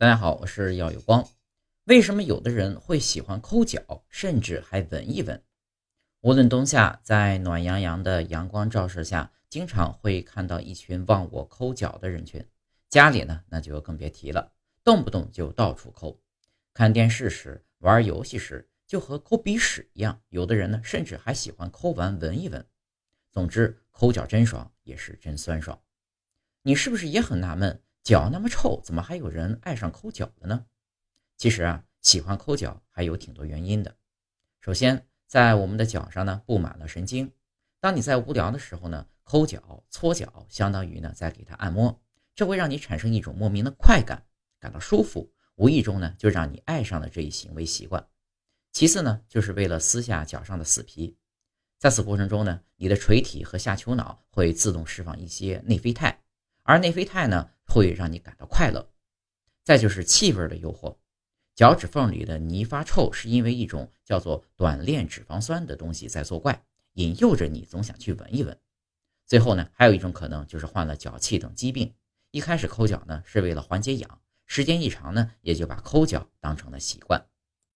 大家好，我是耀有光。为什么有的人会喜欢抠脚，甚至还闻一闻？无论冬夏，在暖洋洋的阳光照射下，经常会看到一群忘我抠脚的人群。家里呢，那就更别提了，动不动就到处抠。看电视时、玩游戏时，就和抠鼻屎一样。有的人呢，甚至还喜欢抠完闻一闻。总之，抠脚真爽，也是真酸爽。你是不是也很纳闷？脚那么臭，怎么还有人爱上抠脚的呢？其实啊，喜欢抠脚还有挺多原因的。首先，在我们的脚上呢布满了神经，当你在无聊的时候呢，抠脚、搓脚，相当于呢在给它按摩，这会让你产生一种莫名的快感，感到舒服，无意中呢就让你爱上了这一行为习惯。其次呢，就是为了撕下脚上的死皮，在此过程中呢，你的垂体和下丘脑会自动释放一些内啡肽，而内啡肽呢。会让你感到快乐。再就是气味的诱惑，脚趾缝里的泥发臭，是因为一种叫做短链脂肪酸的东西在作怪，引诱着你总想去闻一闻。最后呢，还有一种可能就是患了脚气等疾病。一开始抠脚呢是为了缓解痒，时间一长呢，也就把抠脚当成了习惯。